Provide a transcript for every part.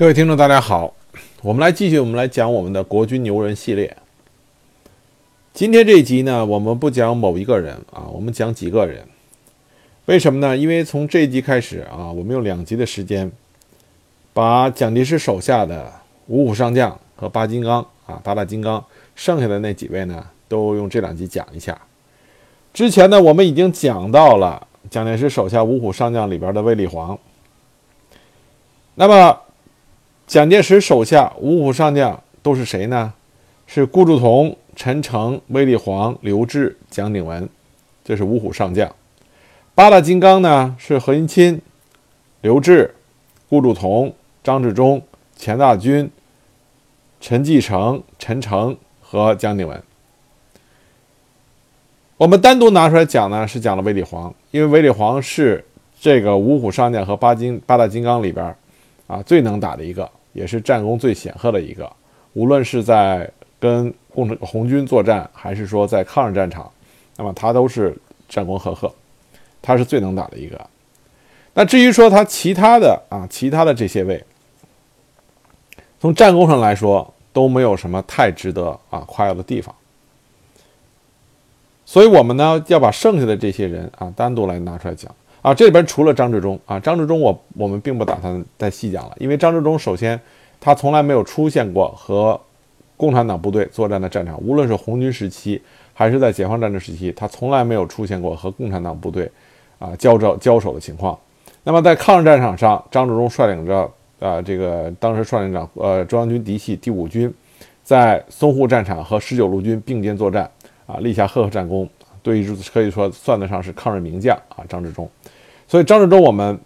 各位听众，大家好，我们来继续，我们来讲我们的国军牛人系列。今天这一集呢，我们不讲某一个人啊，我们讲几个人。为什么呢？因为从这一集开始啊，我们用两集的时间，把蒋介石手下的五虎上将和八金刚啊，八大金刚，剩下的那几位呢，都用这两集讲一下。之前呢，我们已经讲到了蒋介石手下五虎上将里边的卫立煌。那么，蒋介石手下五虎上将都是谁呢？是顾祝同、陈诚、卫立煌、刘峙、蒋鼎文，这是五虎上将。八大金刚呢是何应钦、刘峙、顾祝同、张治中、钱大钧、陈继承、陈诚和蒋鼎文。我们单独拿出来讲呢，是讲了卫立煌，因为卫立煌是这个五虎上将和八金八大金刚里边啊最能打的一个。也是战功最显赫的一个，无论是在跟共红军作战，还是说在抗日战场，那么他都是战功赫赫，他是最能打的一个。那至于说他其他的啊，其他的这些位，从战功上来说都没有什么太值得啊夸耀的地方。所以我们呢要把剩下的这些人啊单独来拿出来讲。啊，这边除了张治中啊，张治中我我们并不打算再细讲了，因为张治中首先他从来没有出现过和共产党部队作战的战场，无论是红军时期还是在解放战争时期，他从来没有出现过和共产党部队啊交招交手的情况。那么在抗日战场上，张治中率领着啊这个当时率领长呃中央军嫡系第五军，在淞沪战场和十九路军并肩作战啊，立下赫赫战功。对于可以说算得上是抗日名将啊，张治中。所以张治中我们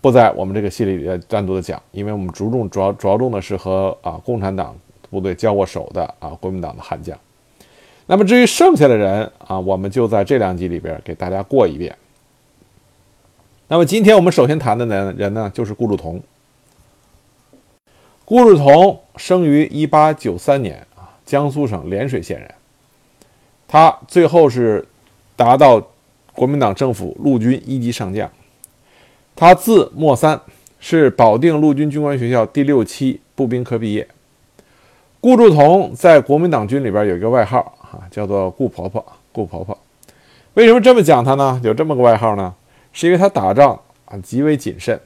不在我们这个系列里单独的讲，因为我们着重主要着重的是和啊共产党部队交过手的啊国民党的悍将。那么至于剩下的人啊，我们就在这两集里边给大家过一遍。那么今天我们首先谈的呢人呢，就是顾祝同。顾祝同生于一八九三年啊，江苏省涟水县人。他最后是达到国民党政府陆军一级上将。他字莫三，是保定陆军军官学校第六期步兵科毕业。顾祝同在国民党军里边有一个外号啊，叫做顾婆婆。顾婆婆为什么这么讲他呢？有这么个外号呢？是因为他打仗啊极为谨慎，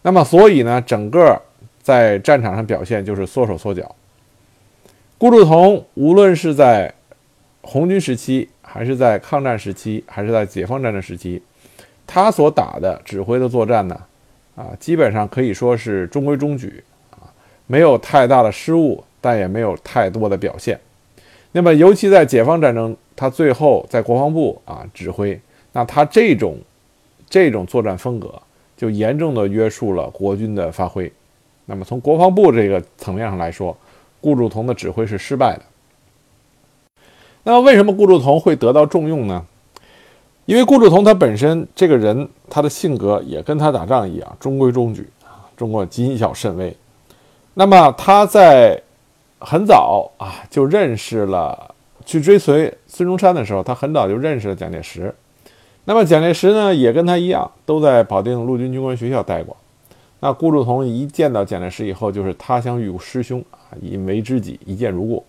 那么所以呢，整个在战场上表现就是缩手缩脚。顾祝同无论是在红军时期，还是在抗战时期，还是在解放战争时期，他所打的指挥的作战呢，啊，基本上可以说是中规中矩啊，没有太大的失误，但也没有太多的表现。那么，尤其在解放战争，他最后在国防部啊指挥，那他这种这种作战风格，就严重的约束了国军的发挥。那么，从国防部这个层面上来说，顾祝同的指挥是失败的。那，为什么顾祝同会得到重用呢？因为顾祝同他本身这个人，他的性格也跟他打仗一样，中规中矩啊，中国谨小慎微。那么他在很早啊就认识了去追随孙中山的时候，他很早就认识了蒋介石。那么蒋介石呢，也跟他一样，都在保定陆军军官学校待过。那顾祝同一见到蒋介石以后，就是他乡遇师兄啊，以为知己，一见如故。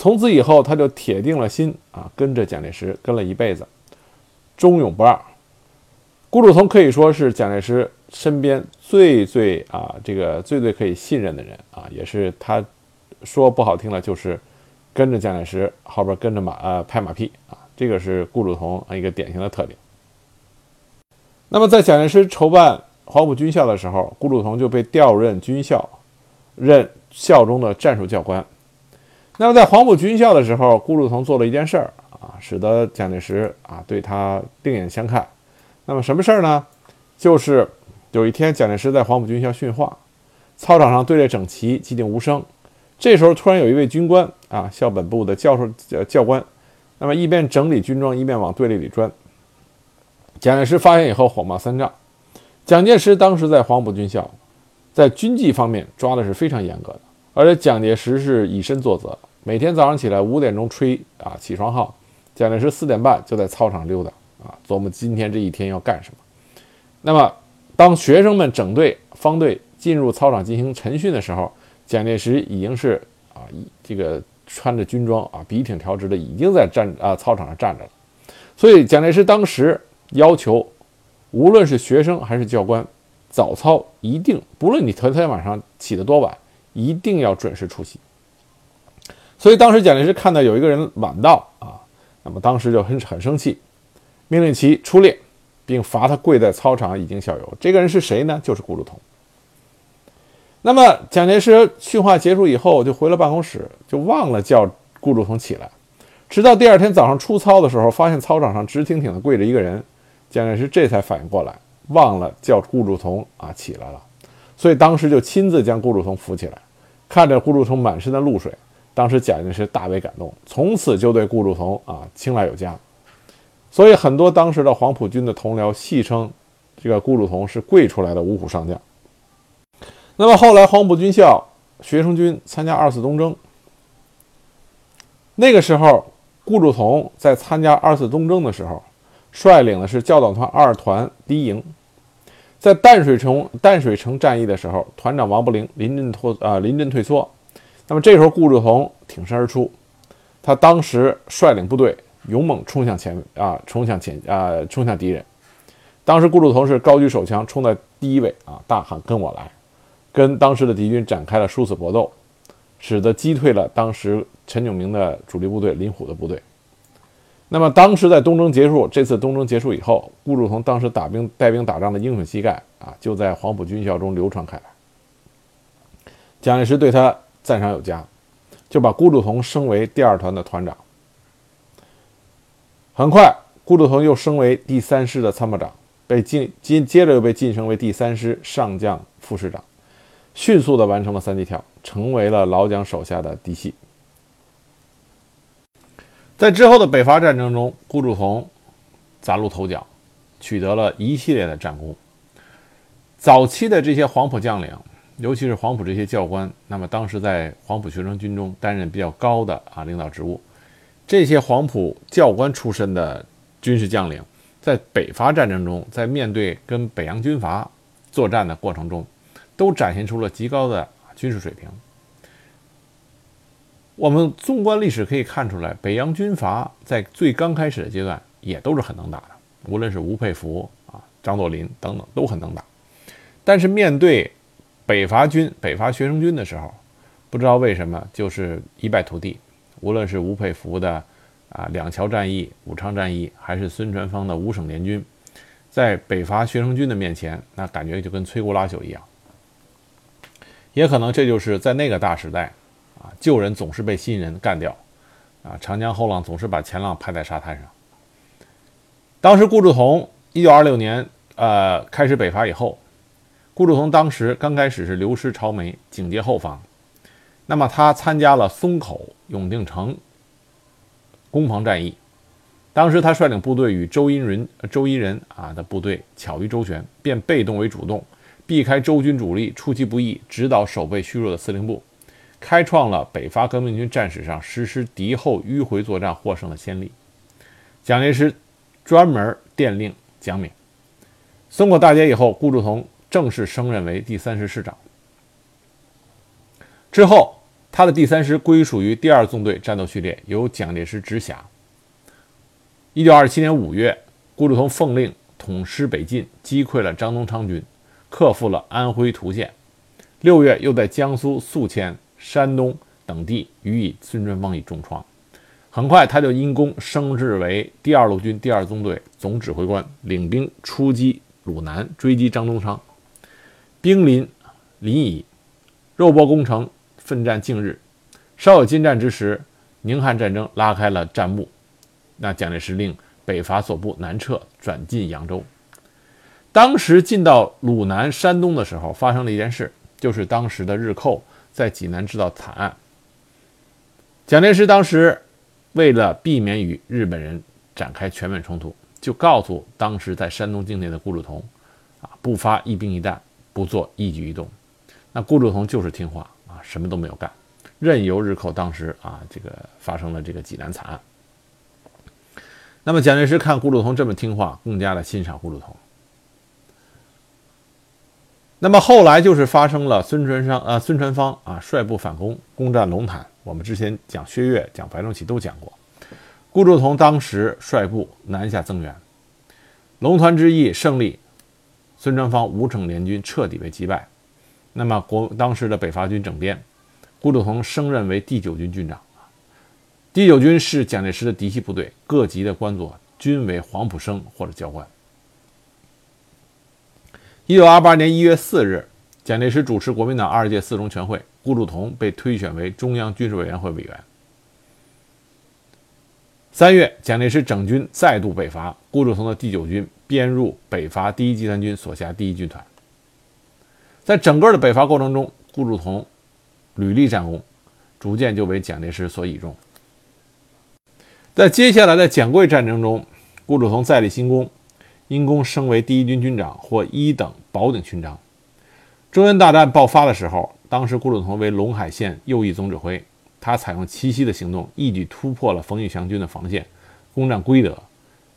从此以后，他就铁定了心啊，跟着蒋介石跟了一辈子，忠勇不二。顾祝同可以说是蒋介石身边最最啊，这个最最可以信任的人啊，也是他说不好听了，就是跟着蒋介石后边跟着马呃拍马屁啊，这个是顾祝同一个典型的特点。那么在蒋介石筹办黄埔军校的时候，顾祝同就被调任军校，任校中的战术教官。那么在黄埔军校的时候，顾祝同做了一件事儿啊，使得蒋介石啊对他另眼相看。那么什么事儿呢？就是有一天蒋介石在黄埔军校训话，操场上队列整齐，寂静无声。这时候突然有一位军官啊，校本部的教授教教官，那么一边整理军装，一边往队列里钻。蒋介石发现以后火冒三丈。蒋介石当时在黄埔军校，在军纪方面抓的是非常严格的，而且蒋介石是以身作则。每天早上起来五点钟吹啊起床号，蒋介石四点半就在操场溜达啊，琢磨今天这一天要干什么。那么，当学生们整队方队进入操场进行晨训的时候，蒋介石已经是啊，这个穿着军装啊，笔挺条直的，已经在站啊操场上站着了。所以蒋介石当时要求，无论是学生还是教官，早操一定，不论你头天晚上起得多晚，一定要准时出席。所以当时蒋介石看到有一个人晚到啊，那么当时就很很生气，命令其出列，并罚他跪在操场以经效尤。这个人是谁呢？就是顾祝同。那么蒋介石训话结束以后，就回了办公室，就忘了叫顾祝同起来。直到第二天早上出操的时候，发现操场上直挺挺的跪着一个人，蒋介石这才反应过来，忘了叫顾祝同啊起来了。所以当时就亲自将顾祝同扶起来，看着顾祝同满身的露水。当时蒋介石大为感动，从此就对顾祝同啊青睐有加，所以很多当时的黄埔军的同僚戏称这个顾祝同是跪出来的五虎上将。那么后来黄埔军校学生军参加二次东征，那个时候顾祝同在参加二次东征的时候，率领的是教导团二团第一营，在淡水城淡水城战役的时候，团长王伯龄临阵脱啊临阵退缩。那么这时候，顾祝同挺身而出，他当时率领部队勇猛冲向前啊，冲向前啊，冲向敌人。当时顾祝同是高举手枪冲在第一位啊，大喊“跟我来”，跟当时的敌军展开了殊死搏斗，使得击退了当时陈炯明的主力部队林虎的部队。那么当时在东征结束，这次东征结束以后，顾祝同当时打兵带兵打仗的英雄气概啊，就在黄埔军校中流传开来。蒋介石对他。赞赏有加，就把顾祝同升为第二团的团长。很快，顾祝同又升为第三师的参谋长，被晋接接着又被晋升为第三师上将副师长，迅速的完成了三级跳，成为了老蒋手下的嫡系。在之后的北伐战争中，顾祝同崭露头角，取得了一系列的战功。早期的这些黄埔将领。尤其是黄埔这些教官，那么当时在黄埔学生军中担任比较高的啊领导职务，这些黄埔教官出身的军事将领，在北伐战争中，在面对跟北洋军阀作战的过程中，都展现出了极高的军事水平。我们纵观历史可以看出来，北洋军阀在最刚开始的阶段也都是很能打的，无论是吴佩孚啊、张作霖等等都很能打，但是面对北伐军、北伐学生军的时候，不知道为什么就是一败涂地。无论是吴佩孚的啊两桥战役、武昌战役，还是孙传芳的五省联军，在北伐学生军的面前，那感觉就跟摧枯拉朽一样。也可能这就是在那个大时代，啊旧人总是被新人干掉，啊长江后浪总是把前浪拍在沙滩上。当时顾祝同一九二六年呃开始北伐以后。顾祝同当时刚开始是流师朝梅，警戒后方。那么他参加了松口、永定城攻防战役。当时他率领部队与周荫人、周荫人啊的部队巧于周旋，变被动为主动，避开周军主力出其不意，指导守备虚弱的司令部，开创了北伐革命军战史上实施敌后迂回作战获胜的先例。蒋介石专门电令蒋敏，松口大捷以后，顾祝同。正式升任为第三师师长。之后，他的第三师归属于第二纵队战斗序列，由蒋介石直辖。一九二七年五月，顾祝同奉令统师北进，击溃了张宗昌军，克复了安徽涂县。六月，又在江苏宿迁、山东等地予以孙传芳以重创。很快，他就因功升至为第二路军第二纵队总指挥官，领兵出击鲁南，追击张宗昌。兵临临沂，肉搏攻城，奋战近日。稍有进战之时，宁汉战争拉开了战幕。那蒋介石令北伐所部南撤，转进扬州。当时进到鲁南、山东的时候，发生了一件事，就是当时的日寇在济南制造惨案。蒋介石当时为了避免与日本人展开全面冲突，就告诉当时在山东境内的顾祝同：“啊，不发一兵一弹。”不做一举一动，那顾祝同就是听话啊，什么都没有干，任由日寇当时啊这个发生了这个济南惨案。那么蒋介石看顾祝同这么听话，更加的欣赏顾祝同。那么后来就是发生了孙传商啊，孙传芳啊率部反攻，攻占龙潭。我们之前讲薛岳、讲白崇禧都讲过。顾祝同当时率部南下增援，龙团之役胜利，孙传芳五城联军彻底被击败。那么国当时的北伐军整编，顾祝同升任为第九军军长。第九军是蒋介石的嫡系部队，各级的官佐均为黄埔生或者教官。一九二八年一月四日，蒋介石主持国民党二届四中全会，顾祝同被推选为中央军事委员会委员。三月，蒋介石整军再度北伐，顾祝同的第九军编入北伐第一集团军所辖第一军团。在整个的北伐过程中，顾祝同屡立战功，逐渐就为蒋介石所倚重。在接下来的蒋桂战争中，顾祝同再立新功，因功升为第一军军长，获一等宝鼎勋章。中原大战爆发的时候，当时顾祝同为陇海县右翼总指挥。他采用奇袭的行动，一举突破了冯玉祥军的防线，攻占归德，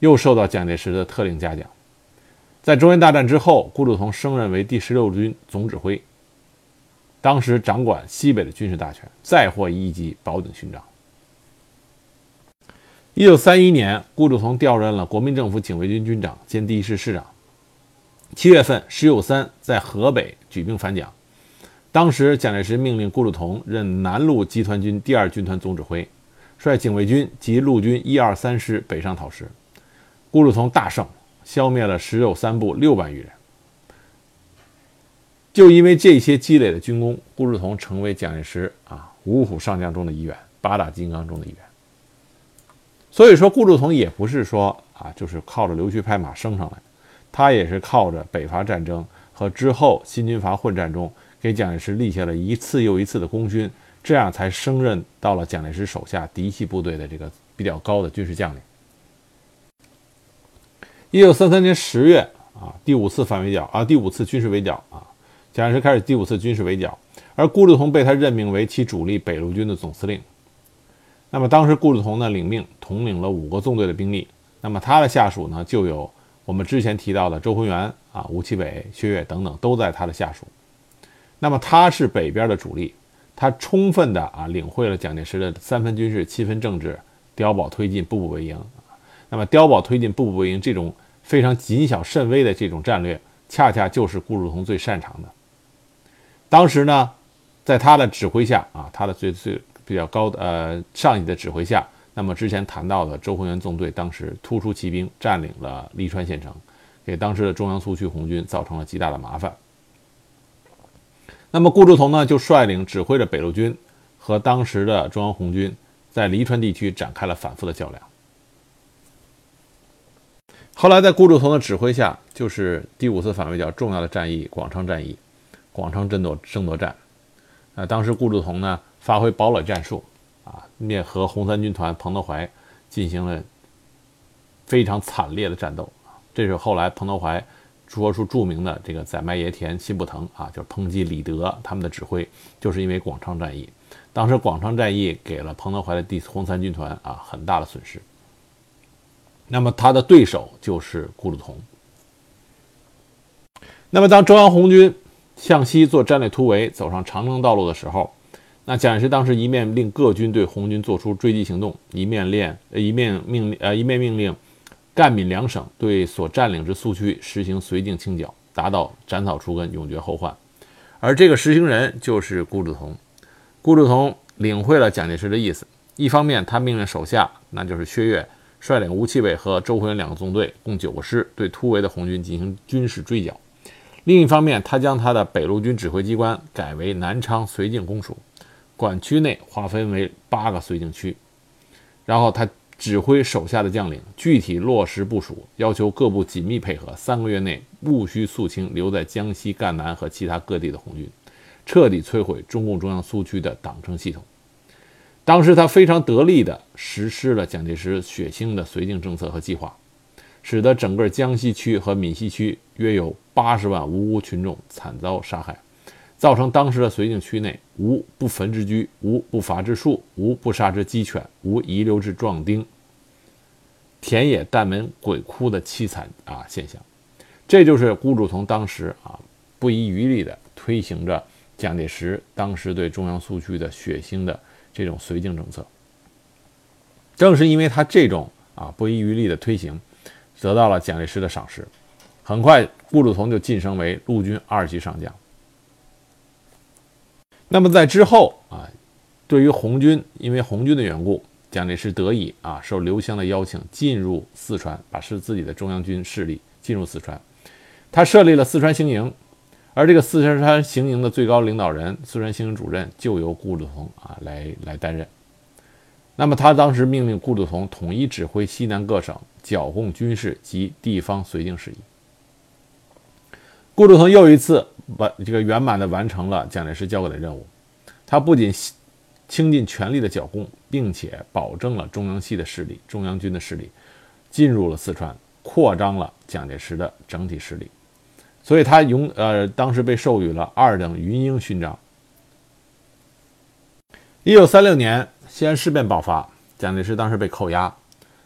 又受到蒋介石的特令嘉奖。在中原大战之后，顾祝同升任为第十六军总指挥，当时掌管西北的军事大权，再获一级宝鼎勋章。一九三一年，顾祝同调任了国民政府警卫军军长兼第一师师长。七月份，石友三在河北举兵反蒋。当时，蒋介石命令顾祝同任南路集团军第二军团总指挥，率警卫军及陆军一二三师北上讨石。顾祝同大胜，消灭了石友三部六万余人。就因为这些积累的军功，顾祝同成为蒋介石啊五虎上将中的一员，八大金刚中的一员。所以说，顾祝同也不是说啊，就是靠着溜须拍马升上来，他也是靠着北伐战争和之后新军阀混战中。给蒋介石立下了一次又一次的功勋，这样才升任到了蒋介石手下嫡系部队的这个比较高的军事将领。一九三三年十月啊，第五次反围剿啊，第五次军事围剿啊，蒋介石开始第五次军事围剿，而顾祝同被他任命为其主力北路军的总司令。那么当时顾祝同呢，领命统领了五个纵队的兵力，那么他的下属呢，就有我们之前提到的周浑元啊、吴奇伟、薛岳等等，都在他的下属。那么他是北边的主力，他充分的啊领会了蒋介石的三分军事七分政治，碉堡推进步步为营。那么碉堡推进步步为营这种非常谨小慎微的这种战略，恰恰就是顾祝同最擅长的。当时呢，在他的指挥下啊，他的最最比较高的呃上级的指挥下，那么之前谈到的周浑元纵队当时突出骑兵，占领了利川县城，给当时的中央苏区红军造成了极大的麻烦。那么顾祝同呢，就率领指挥着北路军和当时的中央红军，在黎川地区展开了反复的较量。后来在顾祝同的指挥下，就是第五次反围剿重要的战役——广昌战役、广昌争夺争夺战。啊，当时顾祝同呢，发挥堡垒战术，啊，灭和红三军团彭德怀进行了非常惨烈的战斗。这是后来彭德怀。说出著名的这个“宰麦爷田心不疼”啊，就是抨击李德他们的指挥，就是因为广昌战役。当时广昌战役给了彭德怀的第红三军团啊很大的损失。那么他的对手就是顾祝同。那么当中央红军向西做战略突围，走上长征道路的时候，那蒋介石当时一面令各军对红军做出追击行动，一面练一面命令呃一面命令。赣闽两省对所占领之苏区实行绥靖清剿，达到斩草除根、永绝后患。而这个实行人就是顾祝同。顾祝同领会了蒋介石的意思，一方面他命令手下，那就是薛岳，率领吴奇伟和周浑元两个纵队，共九个师，对突围的红军进行军事追剿；另一方面，他将他的北路军指挥机关改为南昌绥靖公署，管区内划分为八个绥靖区，然后他。指挥手下的将领具体落实部署，要求各部紧密配合，三个月内务须肃清留在江西赣南和其他各地的红军，彻底摧毁中共中央苏区的党政系统。当时他非常得力地实施了蒋介石血腥的绥靖政策和计划，使得整个江西区和闽西区约有八十万无辜群众惨遭杀害。造成当时的绥靖区内无不焚之居，无不伐之树，无不杀之鸡犬，无遗留之壮丁，田野弹门鬼哭的凄惨啊现象。这就是顾祝同当时啊不遗余力地推行着蒋介石当时对中央苏区的血腥的这种绥靖政策。正是因为他这种啊不遗余力的推行，得到了蒋介石的赏识。很快，顾祝同就晋升为陆军二级上将。那么在之后啊，对于红军，因为红军的缘故，蒋介石得以啊受刘湘的邀请进入四川，把是自己的中央军势力进入四川。他设立了四川行营，而这个四川行营的最高领导人、四川行营主任就由顾祝同啊来来担任。那么他当时命令顾祝同统一指挥西南各省剿共军事及地方绥靖事宜。顾祝同又一次完这个圆满地完成了蒋介石交给的任务。他不仅倾尽全力的剿共，并且保证了中央系的势力、中央军的势力进入了四川，扩张了蒋介石的整体势力。所以，他永呃当时被授予了二等云鹰勋章。一九三六年。西安事变爆发，蒋介石当时被扣押。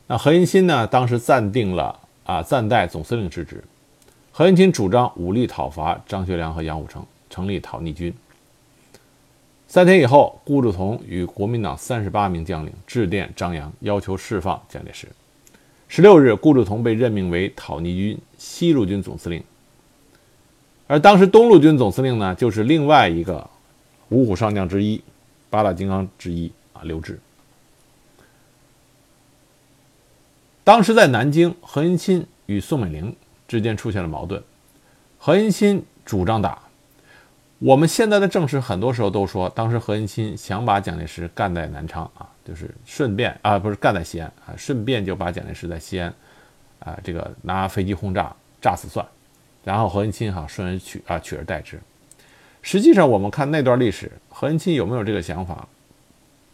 那何应钦呢？当时暂定了啊，暂代总司令之职。何应钦主张武力讨伐张学良和杨虎城，成立讨逆军。三天以后，顾祝同与国民党三十八名将领致电张杨，要求释放蒋介石。十六日，顾祝同被任命为讨逆军西路军总司令。而当时东路军总司令呢，就是另外一个五虎上将之一，八大金刚之一。啊，刘志。当时在南京，何应钦与宋美龄之间出现了矛盾。何应钦主张打。我们现在的正史很多时候都说，当时何应钦想把蒋介石干在南昌啊，就是顺便啊，不是干在西安啊，顺便就把蒋介石在西安啊，这个拿飞机轰炸炸死算。然后何应钦哈顺而取啊取而代之。实际上，我们看那段历史，何应钦有没有这个想法？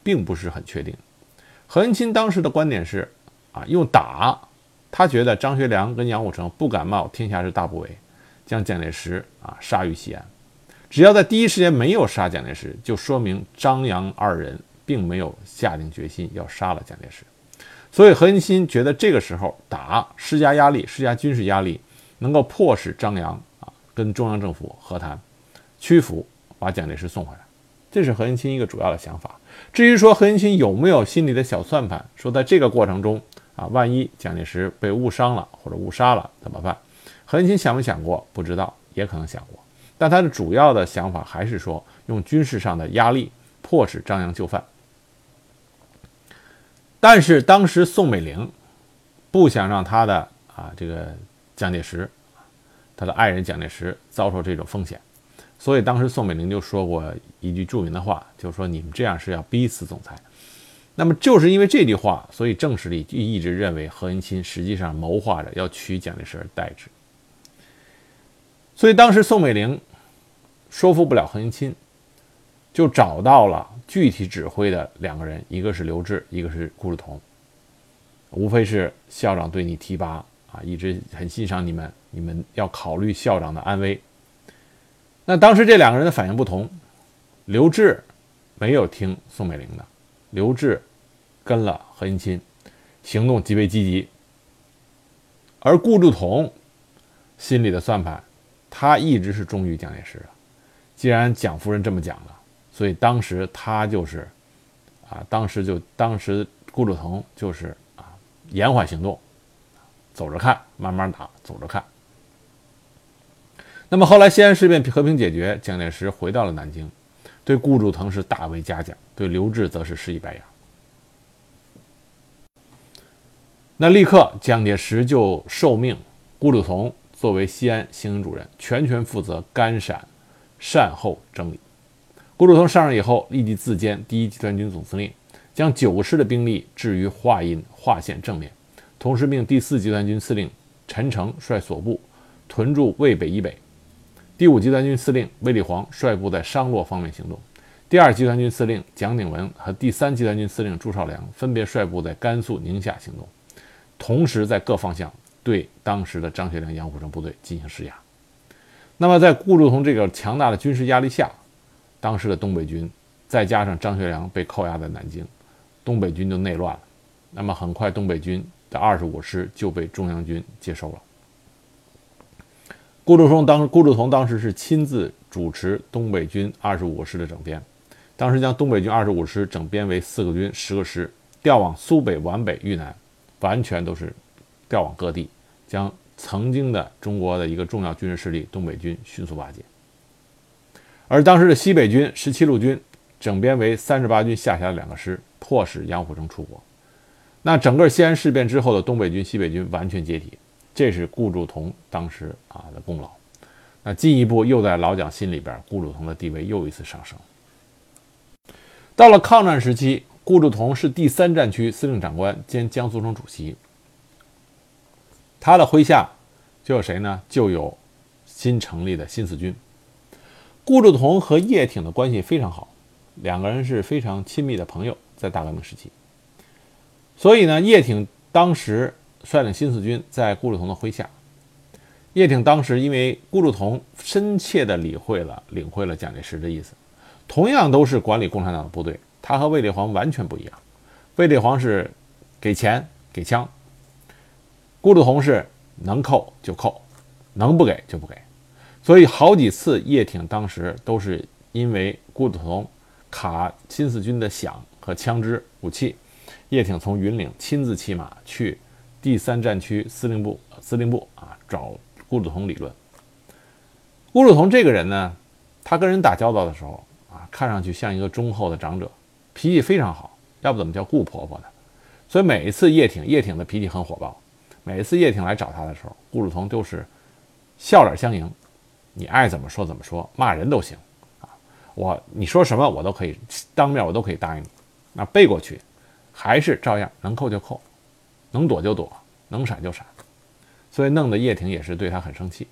并不是很确定。何应钦当时的观点是，啊，用打，他觉得张学良跟杨虎城不敢冒天下之大不韪，将蒋介石啊杀于西安。只要在第一时间没有杀蒋介石，就说明张杨二人并没有下定决心要杀了蒋介石。所以何应钦觉得这个时候打，施加压力，施加军事压力，能够迫使张杨啊跟中央政府和谈，屈服，把蒋介石送回来。这是何应钦一个主要的想法。至于说何应钦有没有心里的小算盘，说在这个过程中啊，万一蒋介石被误伤了或者误杀了怎么办？何应钦想没想过？不知道，也可能想过。但他的主要的想法还是说，用军事上的压力迫使张杨就范。但是当时宋美龄不想让他的啊这个蒋介石，他的爱人蒋介石遭受这种风险。所以当时宋美龄就说过一句著名的话，就是说你们这样是要逼死总裁。那么就是因为这句话，所以正史里就一直认为何应钦实际上谋划着要取蒋介石而代之。所以当时宋美龄说服不了何应钦，就找到了具体指挥的两个人，一个是刘志，一个是顾祝同。无非是校长对你提拔啊，一直很欣赏你们，你们要考虑校长的安危。那当时这两个人的反应不同，刘志没有听宋美龄的，刘志跟了何应钦，行动极为积极。而顾祝同心里的算盘，他一直是忠于蒋介石的。既然蒋夫人这么讲了，所以当时他就是啊，当时就当时顾祝同就是啊，延缓行动，走着看，慢慢打，走着看。那么后来西安事变和平解决，蒋介石回到了南京，对顾祝同是大为嘉奖，对刘志则是施以白杨。那立刻蒋介石就受命，顾祝同作为西安行营主任，全权负责甘陕善后整理。顾祝同上任以后，立即自兼第一集团军总司令，将九师的兵力置于华阴华县正面，同时命第四集团军司令陈诚率所部屯驻渭北以北。第五集团军司令卫立煌率部在商洛方面行动，第二集团军司令蒋鼎文和第三集团军司令朱绍良分别率部在甘肃、宁夏行动，同时在各方向对当时的张学良、杨虎城部队进行施压。那么，在顾祝同这个强大的军事压力下，当时的东北军再加上张学良被扣押在南京，东北军就内乱了。那么，很快东北军的二十五师就被中央军接收了。顾祝同当顾祝同当时是亲自主持东北军二十五师的整编，当时将东北军二十五师整编为四个军十个师，调往苏北、皖北、豫南，完全都是调往各地，将曾经的中国的一个重要军事势力东北军迅速瓦解。而当时的西北军十七路军整编为三十八军下辖的两个师，迫使杨虎城出国。那整个西安事变之后的东北军、西北军完全解体。这是顾祝同当时啊的功劳，那进一步又在老蒋心里边，顾祝同的地位又一次上升。到了抗战时期，顾祝同是第三战区司令长官兼江苏省主席，他的麾下就有谁呢？就有新成立的新四军。顾祝同和叶挺的关系非常好，两个人是非常亲密的朋友，在大革命时期。所以呢，叶挺当时。率领新四军在顾祝同的麾下，叶挺当时因为顾祝同深切地理会了、领会了蒋介石的意思，同样都是管理共产党的部队，他和卫立煌完全不一样。卫立煌是给钱给枪，顾祝同是能扣就扣，能不给就不给。所以好几次叶挺当时都是因为顾祝同卡新四军的饷和枪支武器，叶挺从云岭亲自骑马去。第三战区司令部司令部啊，找顾祝同理论。顾祝同这个人呢，他跟人打交道的时候啊，看上去像一个忠厚的长者，脾气非常好，要不怎么叫顾婆婆呢？所以每一次叶挺，叶挺的脾气很火爆。每一次叶挺来找他的时候，顾祝同都是笑脸相迎，你爱怎么说怎么说，骂人都行啊。我你说什么我都可以，当面我都可以答应你。那背过去，还是照样能扣就扣。能躲就躲，能闪就闪，所以弄得叶挺也是对他很生气。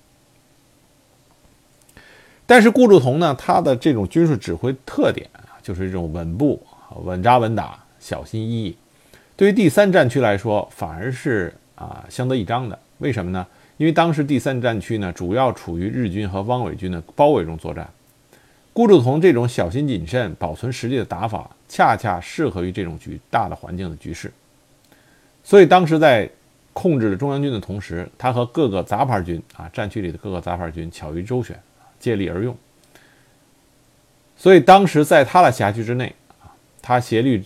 但是顾祝同呢，他的这种军事指挥特点啊，就是这种稳步、稳扎稳打、小心翼翼。对于第三战区来说，反而是啊相得益彰的。为什么呢？因为当时第三战区呢，主要处于日军和汪伪军的包围中作战。顾祝同这种小心谨慎、保存实力的打法，恰恰适合于这种局大的环境的局势。所以当时在控制着中央军的同时，他和各个杂牌军啊，战区里的各个杂牌军巧于周旋，借力而用。所以当时在他的辖区之内啊，他协力，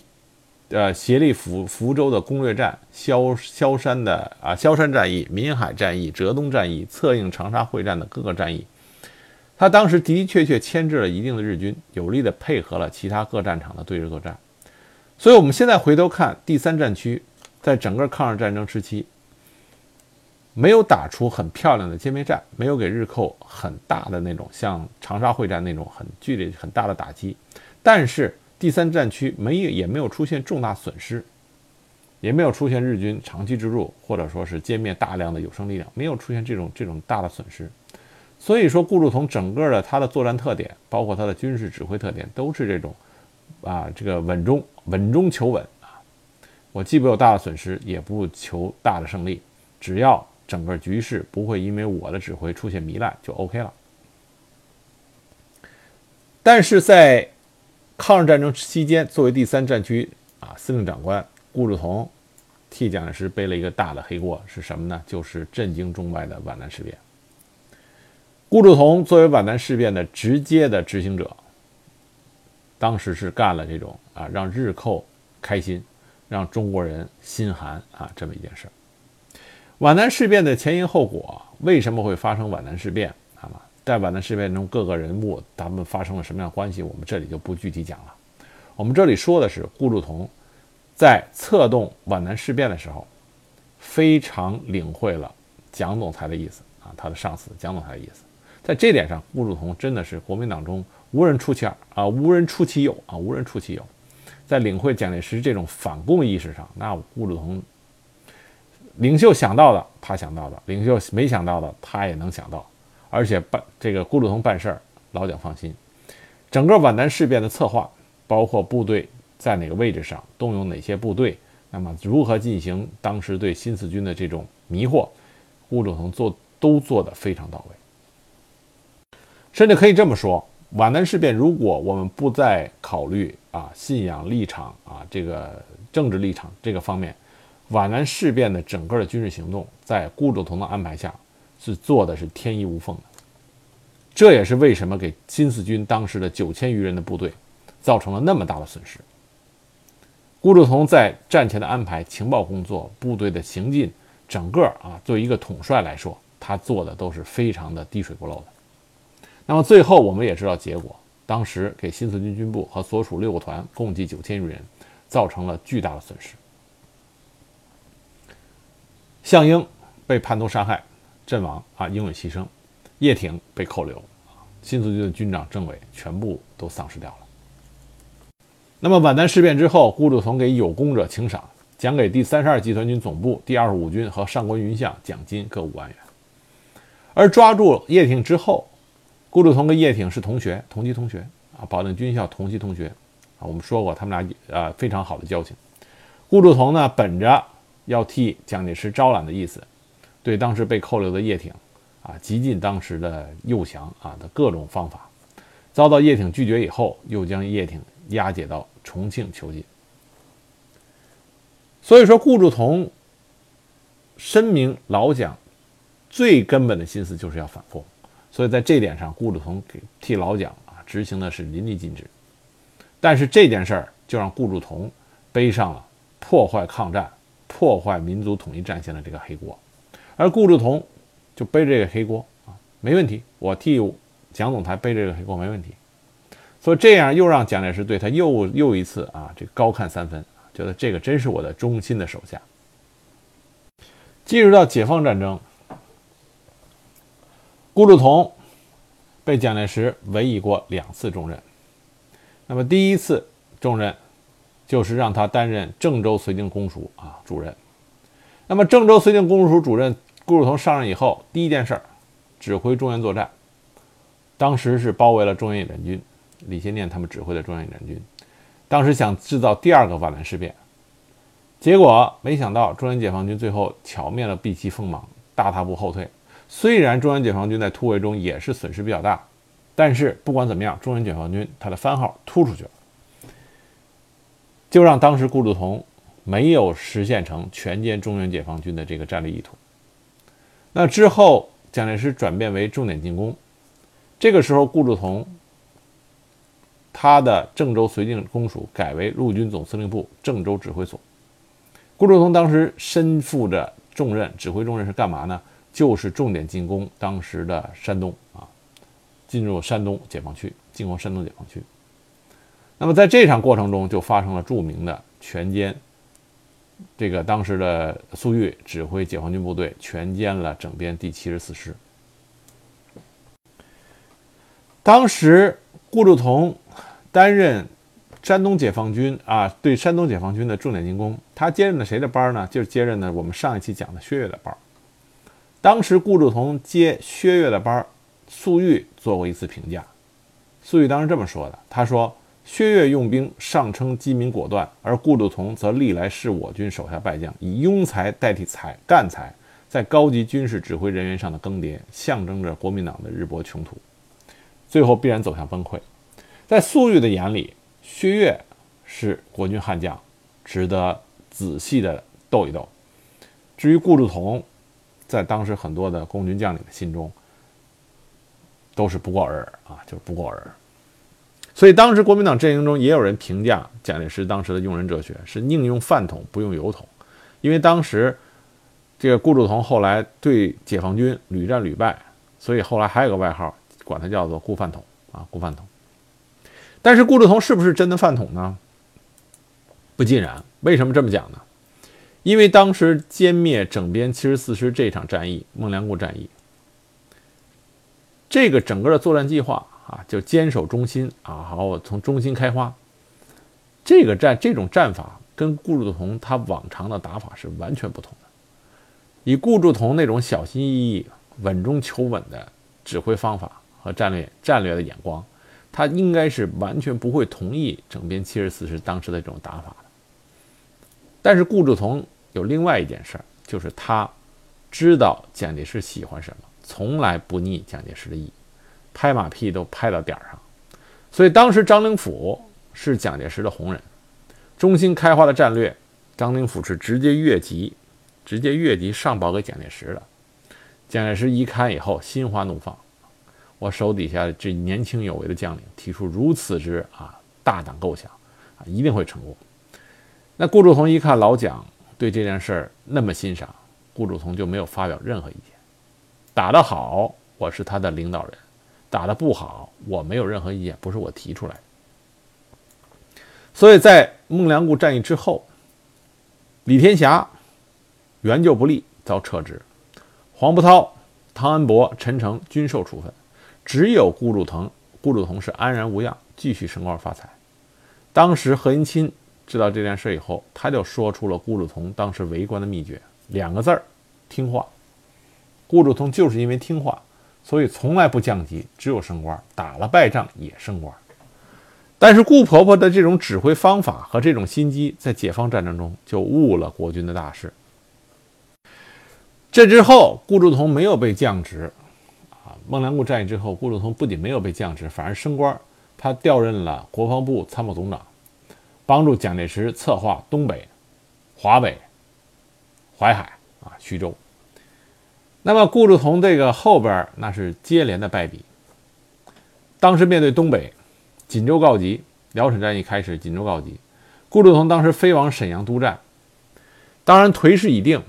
呃，协力福福州的攻略战、萧萧山的啊萧山战役、闽海战役、浙东战役、策应长沙会战的各个战役，他当时的的确确牵制了一定的日军，有力的配合了其他各战场的对日作战。所以我们现在回头看第三战区。在整个抗日战争时期，没有打出很漂亮的歼灭战，没有给日寇很大的那种像长沙会战那种很剧烈、很大的打击。但是第三战区没有，也没有出现重大损失，也没有出现日军长期植入，或者说是歼灭大量的有生力量，没有出现这种这种大的损失。所以说，顾祝同整个的他的作战特点，包括他的军事指挥特点，都是这种啊，这个稳中稳中求稳啊。我既不有大的损失，也不求大的胜利，只要整个局势不会因为我的指挥出现糜烂，就 OK 了。但是在抗日战争期间，作为第三战区啊司令长官，顾祝同替蒋介石背了一个大的黑锅，是什么呢？就是震惊中外的皖南事变。顾祝同作为皖南事变的直接的执行者，当时是干了这种啊让日寇开心。让中国人心寒啊！这么一件事，皖南事变的前因后果，为什么会发生皖南事变？啊，在皖南事变中，各个人物他们发生了什么样关系？我们这里就不具体讲了。我们这里说的是顾祝同在策动皖南事变的时候，非常领会了蒋总裁的意思啊，他的上司蒋总裁的意思。在这点上，顾祝同真的是国民党中无人出其二啊，无人出其右啊，无人出其右。在领会蒋介石这种反共意识上，那顾祝同领袖想到的，他想到的；领袖没想到的，他也能想到。而且办这个顾祝同办事儿，老蒋放心。整个皖南事变的策划，包括部队在哪个位置上，动用哪些部队，那么如何进行当时对新四军的这种迷惑，顾祝同做都做得非常到位。甚至可以这么说。皖南事变，如果我们不再考虑啊信仰立场啊这个政治立场这个方面，皖南事变的整个的军事行动，在顾祝同的安排下，是做的是天衣无缝的。这也是为什么给新四军当时的九千余人的部队造成了那么大的损失。顾祝同在战前的安排、情报工作、部队的行进，整个啊，作为一个统帅来说，他做的都是非常的滴水不漏的。那么最后我们也知道结果，当时给新四军军部和所属六个团共计九千余人，造成了巨大的损失。项英被叛徒杀害，阵亡啊，英勇牺牲。叶挺被扣留，新四军的军长、政委全部都丧失掉了。那么皖南事变之后，顾祝同给有功者请赏，奖给第三十二集团军总部、第二十五军和上官云相奖金各五万元。而抓住叶挺之后，顾祝同跟叶挺是同学，同级同学啊，保定军校同级同学啊。我们说过，他们俩呃非常好的交情。顾祝同呢，本着要替蒋介石招揽的意思，对当时被扣留的叶挺。啊，极尽当时的诱降啊的各种方法，遭到叶挺拒绝以后，又将叶挺押解到重庆囚禁。所以说，顾祝同深明老蒋最根本的心思就是要反共，所以在这点上，顾祝同给替老蒋啊执行的是淋漓尽致。但是这件事儿就让顾祝同背上了破坏抗战、破坏民族统一战线的这个黑锅，而顾祝同。就背这个黑锅啊，没问题，我替蒋总裁背这个黑锅没问题。所以这样又让蒋介石对他又又一次啊，这高看三分，觉得这个真是我的忠心的手下。进入到解放战争，顾祝同被蒋介石委以过两次重任。那么第一次重任就是让他担任郑州绥靖公署啊主任。那么郑州绥靖公署主任。顾祝同上任以后，第一件事儿，指挥中原作战。当时是包围了中原野战军，李先念他们指挥的中原野战军。当时想制造第二个皖南事变，结果没想到中原解放军最后巧灭了避其锋芒，大踏步后退。虽然中原解放军在突围中也是损失比较大，但是不管怎么样，中原解放军他的番号突出去了，就让当时顾祝同没有实现成全歼中原解放军的这个战略意图。那之后，蒋介石转变为重点进攻。这个时候，顾祝同他的郑州绥靖公署改为陆军总司令部郑州指挥所。顾祝同当时身负着重任，指挥重任是干嘛呢？就是重点进攻当时的山东啊，进入山东解放区，进攻山东解放区。那么在这场过程中，就发生了著名的全歼。这个当时的粟裕指挥解放军部队全歼了整编第七十四师。当时顾祝同担任山东解放军啊，对山东解放军的重点进攻，他接任的谁的班呢？就是接任的我们上一期讲的薛岳的班。当时顾祝同接薛岳的班，粟裕做过一次评价，粟裕当时这么说的，他说。薛岳用兵上称机敏果断，而顾祝同则历来是我军手下败将，以庸才代替才干才，在高级军事指挥人员上的更迭，象征着国民党的日薄穷途，最后必然走向崩溃。在粟裕的眼里，薛岳是国军悍将，值得仔细的斗一斗。至于顾祝同，在当时很多的共军将领的心中，都是不过尔尔啊，就是不过尔尔。所以当时国民党阵营中也有人评价蒋介石当时的用人哲学是宁用饭桶不用油桶，因为当时这个顾祝同后来对解放军屡战屡败，所以后来还有个外号，管他叫做顾饭桶啊，顾饭桶。但是顾祝同是不是真的饭桶呢？不尽然。为什么这么讲呢？因为当时歼灭整编七十四师这场战役——孟良崮战役，这个整个的作战计划。啊，就坚守中心啊，好从中心开花。这个战这种战法跟顾祝同他往常的打法是完全不同的。以顾祝同那种小心翼翼、稳中求稳的指挥方法和战略战略的眼光，他应该是完全不会同意整编七十四师当时的这种打法的。但是顾祝同有另外一件事儿，就是他知道蒋介石喜欢什么，从来不逆蒋介石的意。拍马屁都拍到点儿上，所以当时张灵甫是蒋介石的红人，中心开花的战略，张灵甫是直接越级，直接越级上报给蒋介石的。蒋介石一看以后，心花怒放。我手底下这年轻有为的将领提出如此之啊大胆构想，啊一定会成功。那顾祝同一看老蒋对这件事儿那么欣赏，顾祝同就没有发表任何意见。打得好，我是他的领导人；打得不好，我没有任何意见，不是我提出来的。所以在孟良崮战役之后，李天霞援救不力，遭撤职；黄伯韬、汤恩伯、陈诚均受处分。只有顾祝同，顾祝同是安然无恙，继续升官发财。当时何应钦知道这件事以后，他就说出了顾祝同当时为官的秘诀，两个字儿：听话。顾祝同就是因为听话，所以从来不降级，只有升官，打了败仗也升官。但是顾婆婆的这种指挥方法和这种心机，在解放战争中就误了国军的大事。这之后，顾祝同没有被降职。啊孟良崮战役之后，顾祝同不仅没有被降职，反而升官。他调任了国防部参谋总长，帮助蒋介石策划东北、华北、淮海啊、徐州。那么顾祝同这个后边那是接连的败笔。当时面对东北，锦州告急，辽沈战役开始，锦州告急。顾祝同当时飞往沈阳督战，当然颓势已定。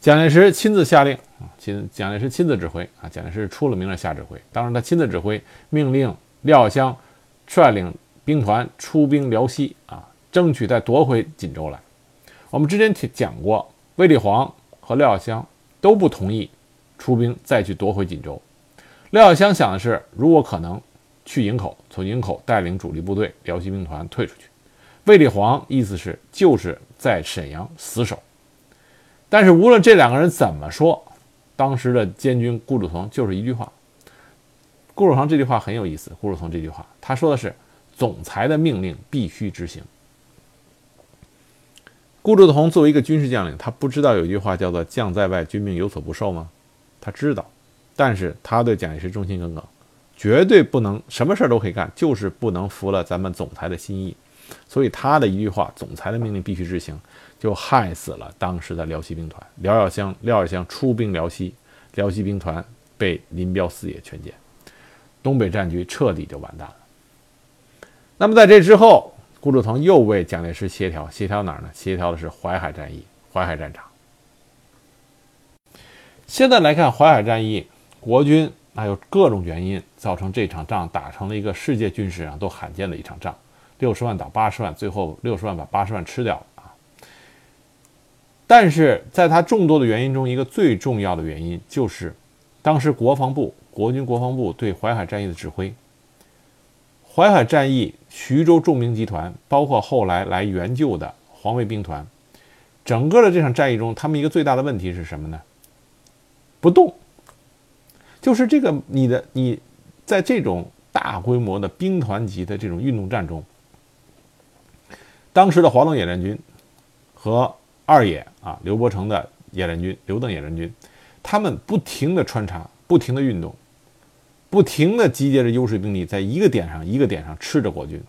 蒋介石亲自下令啊，亲蒋介石亲自指挥啊，蒋介石出了名的下指挥。当然，他亲自指挥，命令廖耀湘率领兵团出兵辽西啊，争取再夺回锦州来。我们之前讲过，卫立煌和廖耀湘都不同意出兵再去夺回锦州。廖耀湘想的是，如果可能，去营口，从营口带领主力部队辽西兵团退出去。卫立煌意思是，就是在沈阳死守。但是无论这两个人怎么说，当时的监军顾祝同就是一句话。顾祝同这句话很有意思。顾祝同这句话，他说的是：“总裁的命令必须执行。”顾祝同作为一个军事将领，他不知道有一句话叫做“将在外，军命有所不受”吗？他知道，但是他对蒋介石忠心耿耿，绝对不能什么事都可以干，就是不能服了咱们总裁的心意。所以他的一句话：“总裁的命令必须执行。”就害死了当时的辽西兵团，廖耀湘、廖耀湘出兵辽西，辽西兵团被林彪四野全歼，东北战局彻底就完蛋了。那么在这之后，顾祝同又为蒋介石协调，协调哪儿呢？协调的是淮海战役、淮海战场。现在来看淮海战役，国军那有各种原因造成这场仗打成了一个世界军事上都罕见的一场仗，六十万打八十万，最后六十万把八十万吃掉了啊。但是在他众多的原因中，一个最重要的原因就是，当时国防部国军国防部对淮海战役的指挥。淮海战役，徐州重兵集团，包括后来来援救的黄卫兵团，整个的这场战役中，他们一个最大的问题是什么呢？不动，就是这个你的你，在这种大规模的兵团级的这种运动战中，当时的华东野战军和二野啊，刘伯承的野战军、刘邓野战军，他们不停的穿插，不停的运动，不停地集结着优势兵力，在一个点上一个点上吃着国军，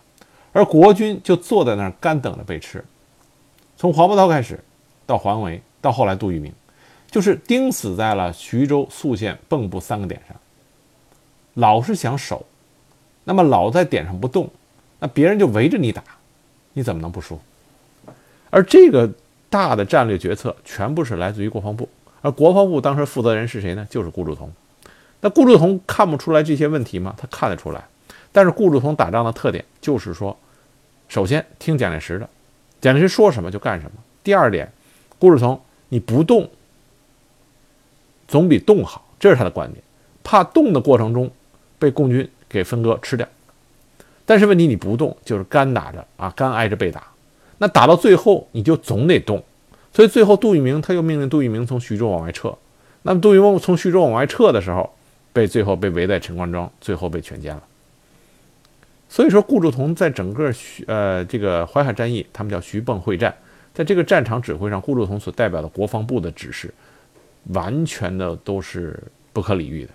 而国军就坐在那儿干等着被吃。从黄伯韬开始，到黄维，到后来杜聿明，就是钉死在了徐州、宿县、蚌埠三个点上，老是想守，那么老在点上不动，那别人就围着你打，你怎么能不输？而这个。大的战略决策全部是来自于国防部，而国防部当时负责人是谁呢？就是顾祝同。那顾祝同看不出来这些问题吗？他看得出来。但是顾祝同打仗的特点就是说，首先听蒋介石的，蒋介石说什么就干什么。第二点，顾祝同你不动，总比动好，这是他的观点。怕动的过程中被共军给分割吃掉，但是问题你不动就是干打着啊，干挨着被打。那打到最后，你就总得动，所以最后杜聿明他又命令杜聿明从徐州往外撤。那么杜聿明从徐州往外撤的时候，被最后被围在陈官庄，最后被全歼了。所以说，顾祝同在整个徐呃这个淮海战役，他们叫徐蚌会战，在这个战场指挥上，顾祝同所代表的国防部的指示，完全的都是不可理喻的。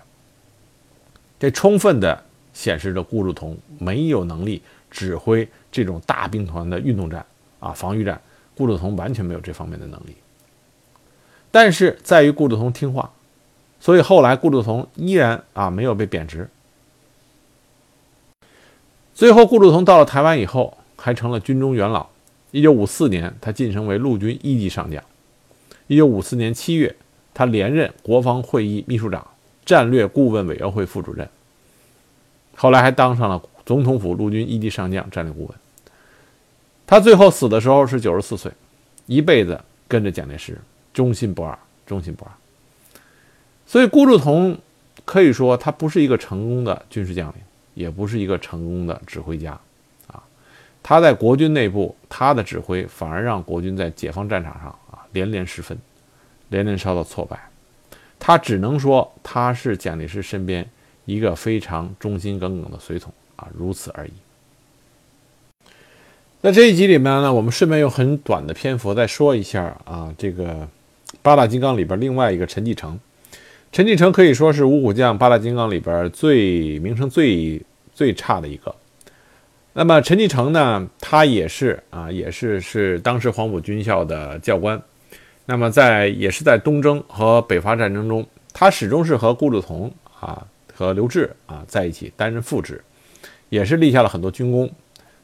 这充分的显示着顾祝同没有能力指挥这种大兵团的运动战。啊，防御战，顾祝同完全没有这方面的能力。但是在于顾祝同听话，所以后来顾祝同依然啊没有被贬值。最后，顾祝同到了台湾以后，还成了军中元老。一九五四年，他晋升为陆军一级上将。一九五四年七月，他连任国防会议秘书长、战略顾问委员会副主任。后来还当上了总统府陆军一级上将、战略顾问。他最后死的时候是九十四岁，一辈子跟着蒋介石，忠心不二，忠心不二。所以，顾祝同可以说他不是一个成功的军事将领。也不是一个成功的指挥家，啊，他在国军内部，他的指挥反而让国军在解放战场上啊连连失分，连连受到挫败。他只能说他是蒋介石身边一个非常忠心耿耿的随从啊，如此而已。在这一集里面呢，我们顺便用很短的篇幅再说一下啊，这个八大金刚里边另外一个陈继承。陈继承可以说是五虎将八大金刚里边最名声最最差的一个。那么陈继承呢，他也是啊，也是是当时黄埔军校的教官。那么在也是在东征和北伐战争中，他始终是和顾祝同啊和刘峙啊在一起担任副职，也是立下了很多军功，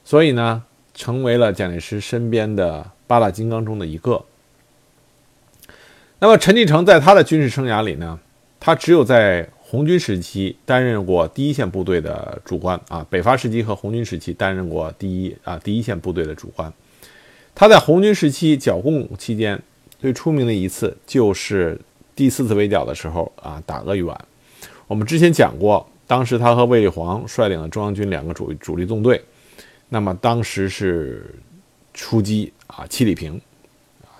所以呢，成为了蒋介石身边的八大金刚中的一个。那么陈继承在他的军事生涯里呢？他只有在红军时期担任过第一线部队的主官啊，北伐时期和红军时期担任过第一啊第一线部队的主官。他在红军时期剿共期间最出名的一次就是第四次围剿的时候啊，打鄂豫皖。我们之前讲过，当时他和卫立煌率领了中央军两个主主力纵队，那么当时是出击啊七里坪。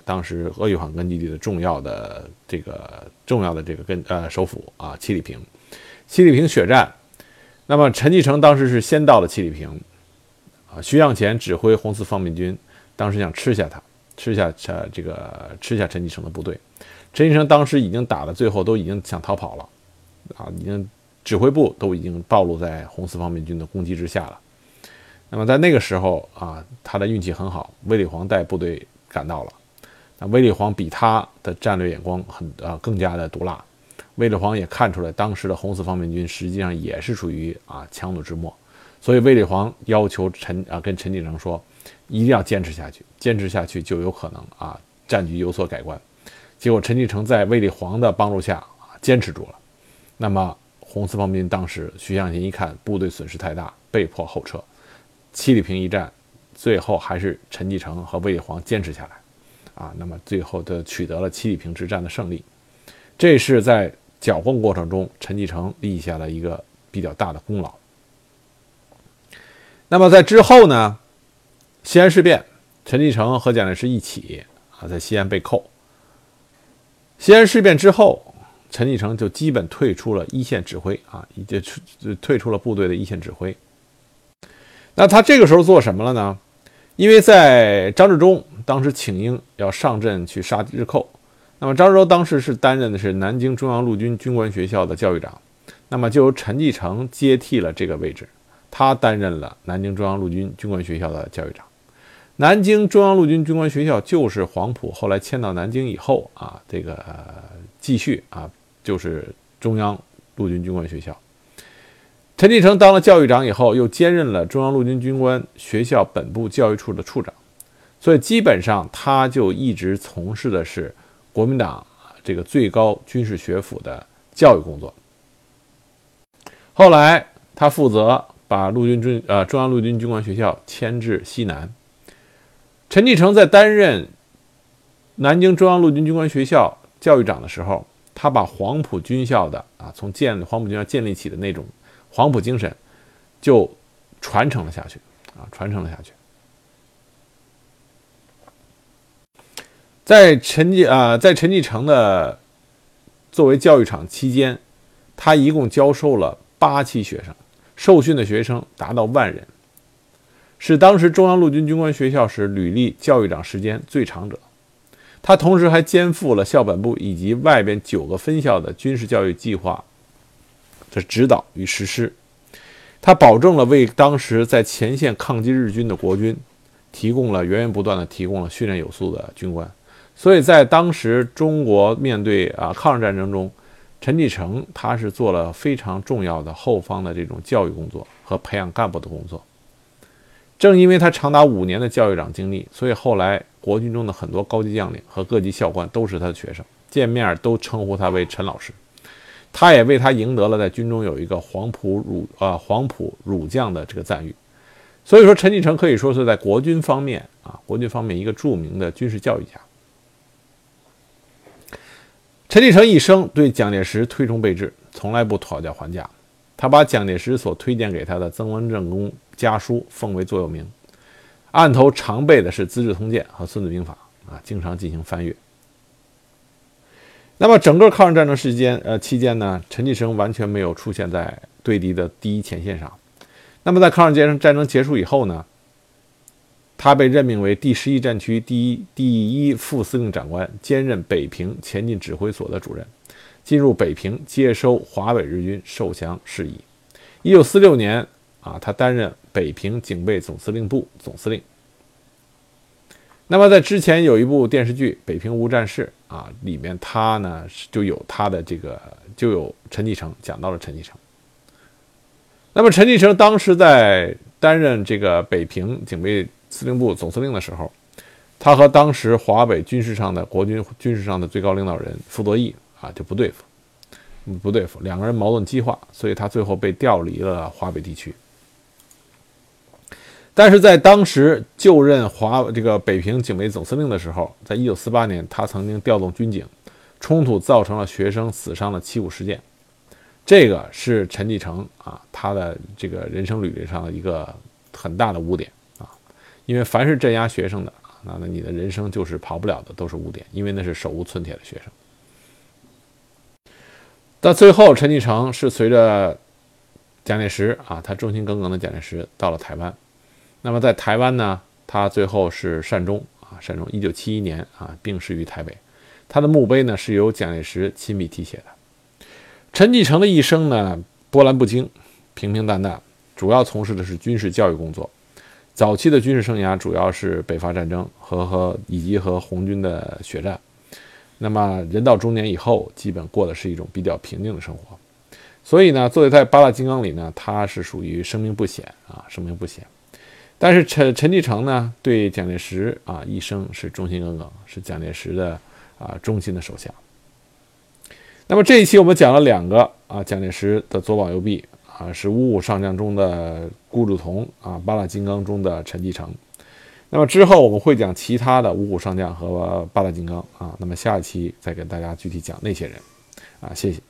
当时鄂豫皖根据地的重要的这个重要的这个根呃首府啊七里坪，七里坪血战，那么陈继承当时是先到了七里坪，啊徐向前指挥红四方面军，当时想吃下他，吃下呃这个吃下陈继承的部队，陈继承当时已经打的最后都已经想逃跑了，啊已经指挥部都已经暴露在红四方面军的攻击之下了，那么在那个时候啊他的运气很好，卫立煌带部队赶到了。卫立煌比他的战略眼光很啊更加的毒辣，卫立煌也看出来当时的红四方面军实际上也是处于啊强弩之末，所以卫立煌要求陈啊跟陈继承说，一定要坚持下去，坚持下去就有可能啊战局有所改观。结果陈继承在卫立煌的帮助下啊坚持住了，那么红四方面军当时徐向前一看部队损失太大，被迫后撤，七里坪一战，最后还是陈继承和卫立煌坚持下来。啊，那么最后的取得了七里坪之战的胜利，这是在剿共过程中陈继承立下了一个比较大的功劳。那么在之后呢，西安事变，陈继承和蒋介石一起啊在西安被扣。西安事变之后，陈继承就基本退出了一线指挥啊，已经退出了部队的一线指挥。那他这个时候做什么了呢？因为在张治中当时请缨要上阵去杀日寇，那么张治中当时是担任的是南京中央陆军军官学校的教育长，那么就由陈继承接替了这个位置，他担任了南京中央陆军军官学校的教育长。南京中央陆军军官学校就是黄埔后来迁到南京以后啊，这个继续啊就是中央陆军军官学校。陈继承当了教育长以后，又兼任了中央陆军军官学校本部教育处的处长，所以基本上他就一直从事的是国民党这个最高军事学府的教育工作。后来他负责把陆军军呃中央陆军军官学校迁至西南。陈继承在担任南京中央陆军军官学校教育长的时候，他把黄埔军校的啊从建黄埔军校建立起的那种。黄埔精神就传承了下去啊，传承了下去。在陈继啊，在陈继承的作为教育场期间，他一共教授了八期学生，受训的学生达到万人，是当时中央陆军军官学校时履历教育长时间最长者。他同时还肩负了校本部以及外边九个分校的军事教育计划。的指导与实施，他保证了为当时在前线抗击日军的国军提供了源源不断的提供了训练有素的军官，所以在当时中国面对啊抗日战争中，陈继承他是做了非常重要的后方的这种教育工作和培养干部的工作。正因为他长达五年的教育长经历，所以后来国军中的很多高级将领和各级校官都是他的学生，见面都称呼他为陈老师。他也为他赢得了在军中有一个黄埔儒啊黄埔儒将的这个赞誉。所以说，陈继承可以说是在国军方面啊国军方面一个著名的军事教育家。陈继承一生对蒋介石推崇备至，从来不讨价还价。他把蒋介石所推荐给他的曾文正公家书奉为座右铭，案头常备的是《资治通鉴》和《孙子兵法》啊，经常进行翻阅。那么整个抗日战争时间呃期间呢，陈继承完全没有出现在对敌的第一前线上。那么在抗日战争战争结束以后呢，他被任命为第十一战区第一第一副司令长官，兼任北平前进指挥所的主任。进入北平接收华北日军受降事宜。一九四六年啊，他担任北平警备总司令部总司令。那么在之前有一部电视剧《北平无战事》啊，里面他呢就有他的这个就有陈继承讲到了陈继承。那么陈继承当时在担任这个北平警备司令部总司令的时候，他和当时华北军事上的国军军事上的最高领导人傅作义。啊，就不对付，不对付，两个人矛盾激化，所以他最后被调离了华北地区。但是在当时就任华这个北平警备总司令的时候，在一九四八年，他曾经调动军警，冲突造成了学生死伤的七五事件，这个是陈继承啊他的这个人生履历上的一个很大的污点，因为凡是镇压学生的，那那你的人生就是跑不了的，都是污点，因为那是手无寸铁的学生。到最后，陈继承是随着蒋介石啊，他忠心耿耿的蒋介石到了台湾。那么在台湾呢，他最后是善终啊，善终。一九七一年啊，病逝于台北。他的墓碑呢是由蒋介石亲笔题写的。陈继承的一生呢波澜不惊，平平淡淡，主要从事的是军事教育工作。早期的军事生涯主要是北伐战争和和以及和红军的血战。那么人到中年以后，基本过的是一种比较平静的生活，所以呢，作为在八大金刚里呢，他是属于生命不显啊，生命不显。但是陈陈继承呢，对蒋介石啊一生是忠心耿耿，是蒋介石的啊忠心的手下。那么这一期我们讲了两个啊蒋介石的左膀右臂啊，是五五上将中的顾祝同啊，八大金刚中的陈继承。那么之后我们会讲其他的五虎上将和八大金刚啊，那么下一期再给大家具体讲那些人，啊，谢谢。